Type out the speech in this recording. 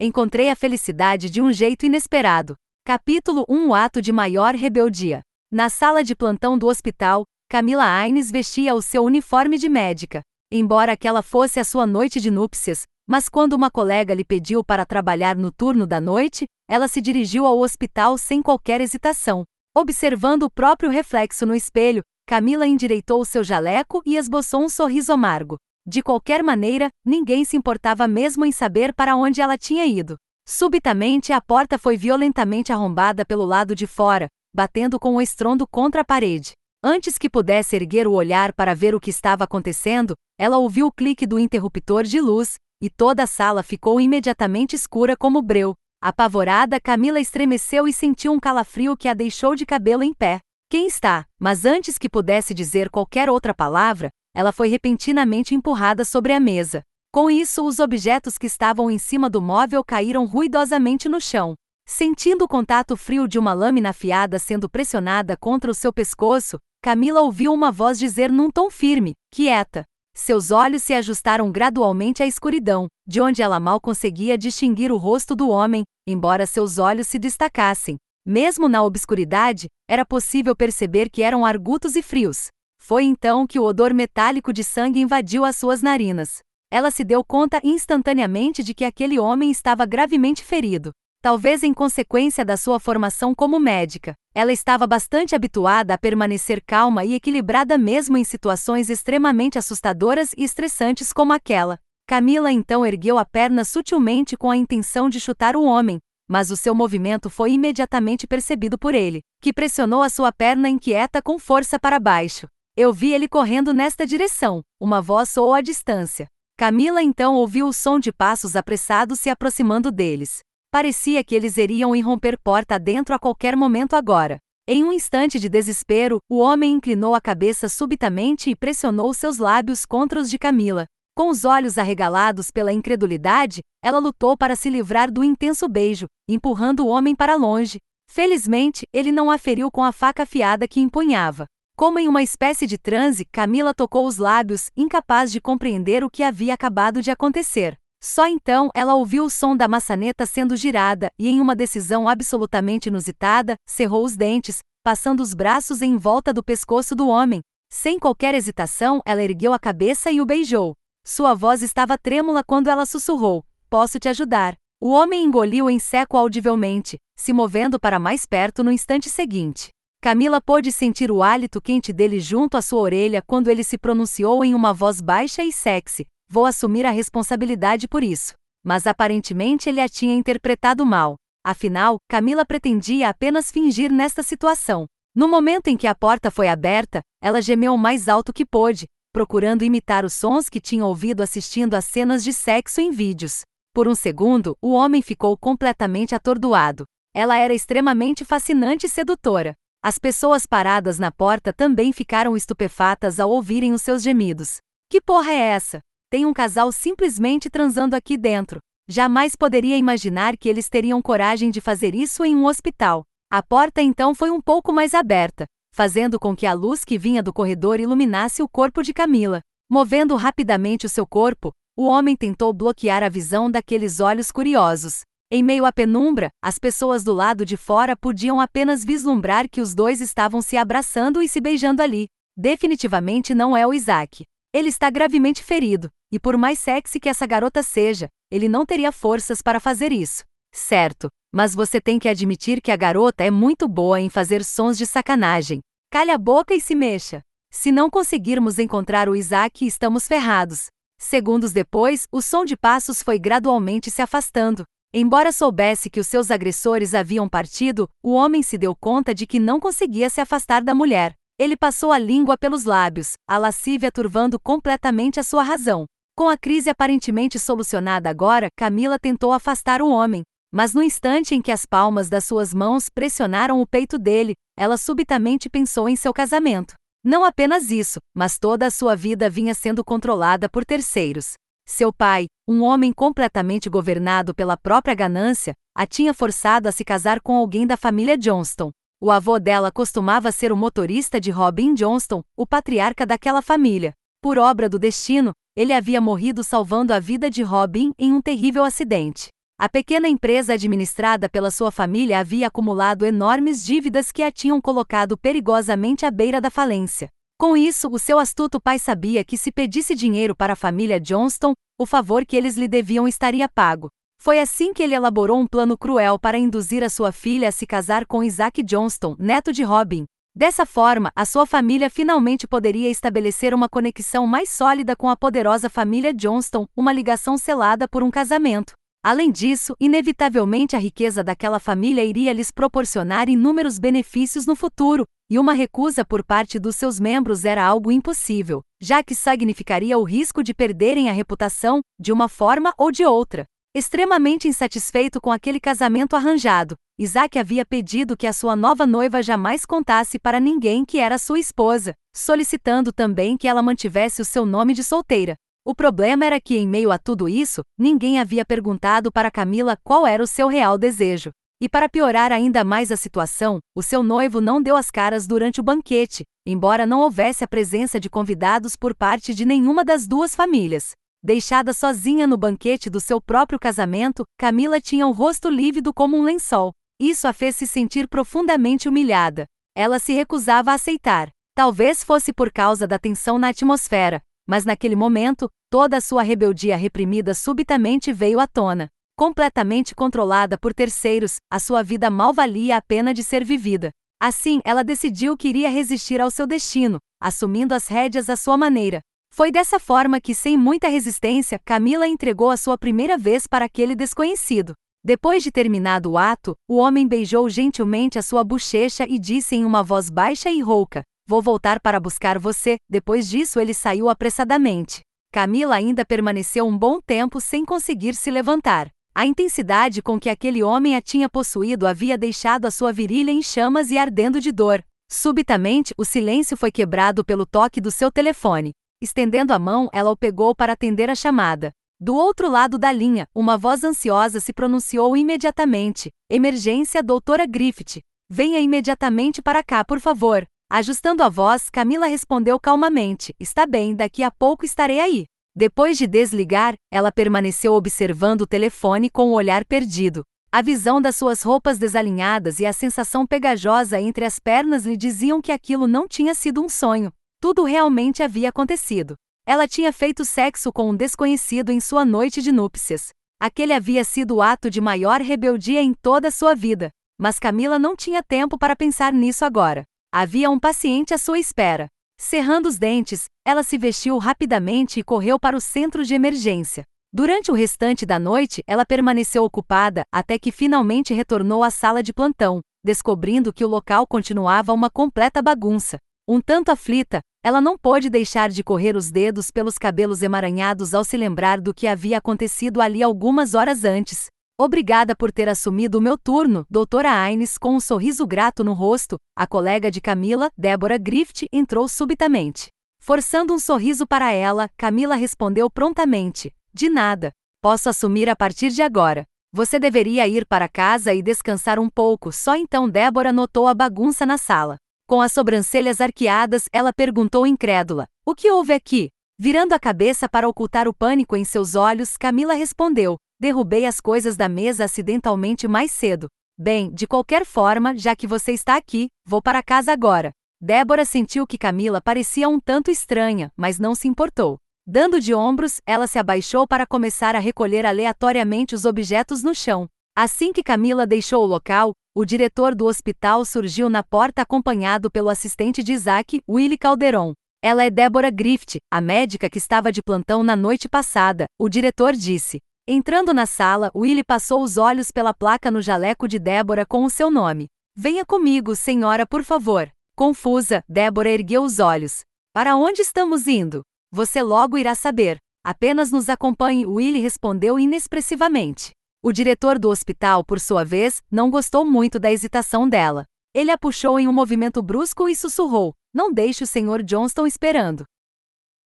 encontrei a felicidade de um jeito inesperado. Capítulo 1 O ato de maior rebeldia. Na sala de plantão do hospital, Camila Aines vestia o seu uniforme de médica. Embora aquela fosse a sua noite de núpcias, mas quando uma colega lhe pediu para trabalhar no turno da noite, ela se dirigiu ao hospital sem qualquer hesitação. Observando o próprio reflexo no espelho, Camila endireitou seu jaleco e esboçou um sorriso amargo. De qualquer maneira, ninguém se importava mesmo em saber para onde ela tinha ido. Subitamente, a porta foi violentamente arrombada pelo lado de fora, batendo com um estrondo contra a parede. Antes que pudesse erguer o olhar para ver o que estava acontecendo, ela ouviu o clique do interruptor de luz, e toda a sala ficou imediatamente escura como breu. Apavorada, Camila estremeceu e sentiu um calafrio que a deixou de cabelo em pé. Quem está? Mas antes que pudesse dizer qualquer outra palavra, ela foi repentinamente empurrada sobre a mesa. Com isso, os objetos que estavam em cima do móvel caíram ruidosamente no chão. Sentindo o contato frio de uma lâmina afiada sendo pressionada contra o seu pescoço, Camila ouviu uma voz dizer num tom firme: quieta. Seus olhos se ajustaram gradualmente à escuridão, de onde ela mal conseguia distinguir o rosto do homem, embora seus olhos se destacassem. Mesmo na obscuridade, era possível perceber que eram argutos e frios. Foi então que o odor metálico de sangue invadiu as suas narinas. Ela se deu conta instantaneamente de que aquele homem estava gravemente ferido. Talvez em consequência da sua formação como médica, ela estava bastante habituada a permanecer calma e equilibrada mesmo em situações extremamente assustadoras e estressantes como aquela. Camila então ergueu a perna sutilmente com a intenção de chutar o homem, mas o seu movimento foi imediatamente percebido por ele, que pressionou a sua perna inquieta com força para baixo. Eu vi ele correndo nesta direção, uma voz soou à distância. Camila então ouviu o som de passos apressados se aproximando deles. Parecia que eles iriam irromper porta dentro a qualquer momento agora. Em um instante de desespero, o homem inclinou a cabeça subitamente e pressionou seus lábios contra os de Camila. Com os olhos arregalados pela incredulidade, ela lutou para se livrar do intenso beijo, empurrando o homem para longe. Felizmente, ele não a feriu com a faca afiada que empunhava. Como em uma espécie de transe, Camila tocou os lábios, incapaz de compreender o que havia acabado de acontecer. Só então ela ouviu o som da maçaneta sendo girada e, em uma decisão absolutamente inusitada, cerrou os dentes, passando os braços em volta do pescoço do homem. Sem qualquer hesitação, ela ergueu a cabeça e o beijou. Sua voz estava trêmula quando ela sussurrou: Posso te ajudar. O homem engoliu em seco audivelmente, se movendo para mais perto no instante seguinte. Camila pôde sentir o hálito quente dele junto à sua orelha quando ele se pronunciou em uma voz baixa e sexy: vou assumir a responsabilidade por isso. Mas aparentemente ele a tinha interpretado mal. Afinal, Camila pretendia apenas fingir nesta situação. No momento em que a porta foi aberta, ela gemeu o mais alto que pôde, procurando imitar os sons que tinha ouvido assistindo a cenas de sexo em vídeos. Por um segundo, o homem ficou completamente atordoado. Ela era extremamente fascinante e sedutora. As pessoas paradas na porta também ficaram estupefatas ao ouvirem os seus gemidos. Que porra é essa? Tem um casal simplesmente transando aqui dentro. Jamais poderia imaginar que eles teriam coragem de fazer isso em um hospital. A porta então foi um pouco mais aberta, fazendo com que a luz que vinha do corredor iluminasse o corpo de Camila. Movendo rapidamente o seu corpo, o homem tentou bloquear a visão daqueles olhos curiosos. Em meio à penumbra, as pessoas do lado de fora podiam apenas vislumbrar que os dois estavam se abraçando e se beijando ali. Definitivamente não é o Isaac. Ele está gravemente ferido, e por mais sexy que essa garota seja, ele não teria forças para fazer isso. Certo, mas você tem que admitir que a garota é muito boa em fazer sons de sacanagem. Calhe a boca e se mexa. Se não conseguirmos encontrar o Isaac, estamos ferrados. Segundos depois, o som de passos foi gradualmente se afastando. Embora soubesse que os seus agressores haviam partido, o homem se deu conta de que não conseguia se afastar da mulher. Ele passou a língua pelos lábios, a lascívia turvando completamente a sua razão. Com a crise aparentemente solucionada agora, Camila tentou afastar o homem. Mas no instante em que as palmas das suas mãos pressionaram o peito dele, ela subitamente pensou em seu casamento. Não apenas isso, mas toda a sua vida vinha sendo controlada por terceiros. Seu pai, um homem completamente governado pela própria ganância, a tinha forçado a se casar com alguém da família Johnston. O avô dela costumava ser o motorista de Robin Johnston, o patriarca daquela família. Por obra do destino, ele havia morrido salvando a vida de Robin em um terrível acidente. A pequena empresa administrada pela sua família havia acumulado enormes dívidas que a tinham colocado perigosamente à beira da falência. Com isso, o seu astuto pai sabia que se pedisse dinheiro para a família Johnston, o favor que eles lhe deviam estaria pago. Foi assim que ele elaborou um plano cruel para induzir a sua filha a se casar com Isaac Johnston, neto de Robin. Dessa forma, a sua família finalmente poderia estabelecer uma conexão mais sólida com a poderosa família Johnston, uma ligação selada por um casamento. Além disso, inevitavelmente a riqueza daquela família iria lhes proporcionar inúmeros benefícios no futuro, e uma recusa por parte dos seus membros era algo impossível, já que significaria o risco de perderem a reputação, de uma forma ou de outra. Extremamente insatisfeito com aquele casamento arranjado, Isaac havia pedido que a sua nova noiva jamais contasse para ninguém que era sua esposa, solicitando também que ela mantivesse o seu nome de solteira. O problema era que, em meio a tudo isso, ninguém havia perguntado para Camila qual era o seu real desejo. E para piorar ainda mais a situação, o seu noivo não deu as caras durante o banquete, embora não houvesse a presença de convidados por parte de nenhuma das duas famílias. Deixada sozinha no banquete do seu próprio casamento, Camila tinha o rosto lívido como um lençol. Isso a fez se sentir profundamente humilhada. Ela se recusava a aceitar. Talvez fosse por causa da tensão na atmosfera, mas naquele momento, toda a sua rebeldia reprimida subitamente veio à tona. Completamente controlada por terceiros, a sua vida mal valia a pena de ser vivida. Assim, ela decidiu que iria resistir ao seu destino, assumindo as rédeas à sua maneira. Foi dessa forma que, sem muita resistência, Camila entregou a sua primeira vez para aquele desconhecido. Depois de terminado o ato, o homem beijou gentilmente a sua bochecha e disse em uma voz baixa e rouca: Vou voltar para buscar você. Depois disso, ele saiu apressadamente. Camila ainda permaneceu um bom tempo sem conseguir se levantar. A intensidade com que aquele homem a tinha possuído havia deixado a sua virilha em chamas e ardendo de dor. Subitamente, o silêncio foi quebrado pelo toque do seu telefone. Estendendo a mão, ela o pegou para atender a chamada. Do outro lado da linha, uma voz ansiosa se pronunciou imediatamente: Emergência, doutora Griffith. Venha imediatamente para cá, por favor. Ajustando a voz, Camila respondeu calmamente: Está bem, daqui a pouco estarei aí. Depois de desligar, ela permaneceu observando o telefone com o olhar perdido. A visão das suas roupas desalinhadas e a sensação pegajosa entre as pernas lhe diziam que aquilo não tinha sido um sonho. Tudo realmente havia acontecido. Ela tinha feito sexo com um desconhecido em sua noite de núpcias. Aquele havia sido o ato de maior rebeldia em toda a sua vida. Mas Camila não tinha tempo para pensar nisso agora. Havia um paciente à sua espera. Cerrando os dentes, ela se vestiu rapidamente e correu para o centro de emergência. Durante o restante da noite, ela permaneceu ocupada até que finalmente retornou à sala de plantão, descobrindo que o local continuava uma completa bagunça. Um tanto aflita, ela não pôde deixar de correr os dedos pelos cabelos emaranhados ao se lembrar do que havia acontecido ali algumas horas antes. Obrigada por ter assumido o meu turno, doutora Aines, com um sorriso grato no rosto. A colega de Camila, Débora Griffith, entrou subitamente. Forçando um sorriso para ela, Camila respondeu prontamente: De nada. Posso assumir a partir de agora. Você deveria ir para casa e descansar um pouco. Só então Débora notou a bagunça na sala. Com as sobrancelhas arqueadas, ela perguntou incrédula: O que houve aqui? Virando a cabeça para ocultar o pânico em seus olhos, Camila respondeu: Derrubei as coisas da mesa acidentalmente mais cedo. Bem, de qualquer forma, já que você está aqui, vou para casa agora. Débora sentiu que Camila parecia um tanto estranha, mas não se importou. Dando de ombros, ela se abaixou para começar a recolher aleatoriamente os objetos no chão. Assim que Camila deixou o local, o diretor do hospital surgiu na porta acompanhado pelo assistente de Isaac, Willie Calderon. Ela é Débora Griffith, a médica que estava de plantão na noite passada, o diretor disse. Entrando na sala, Willie passou os olhos pela placa no jaleco de Débora com o seu nome. Venha comigo, senhora, por favor. Confusa, Débora ergueu os olhos. Para onde estamos indo? Você logo irá saber. Apenas nos acompanhe, Willie respondeu inexpressivamente. O diretor do hospital, por sua vez, não gostou muito da hesitação dela. Ele a puxou em um movimento brusco e sussurrou: Não deixe o Sr. Johnston esperando.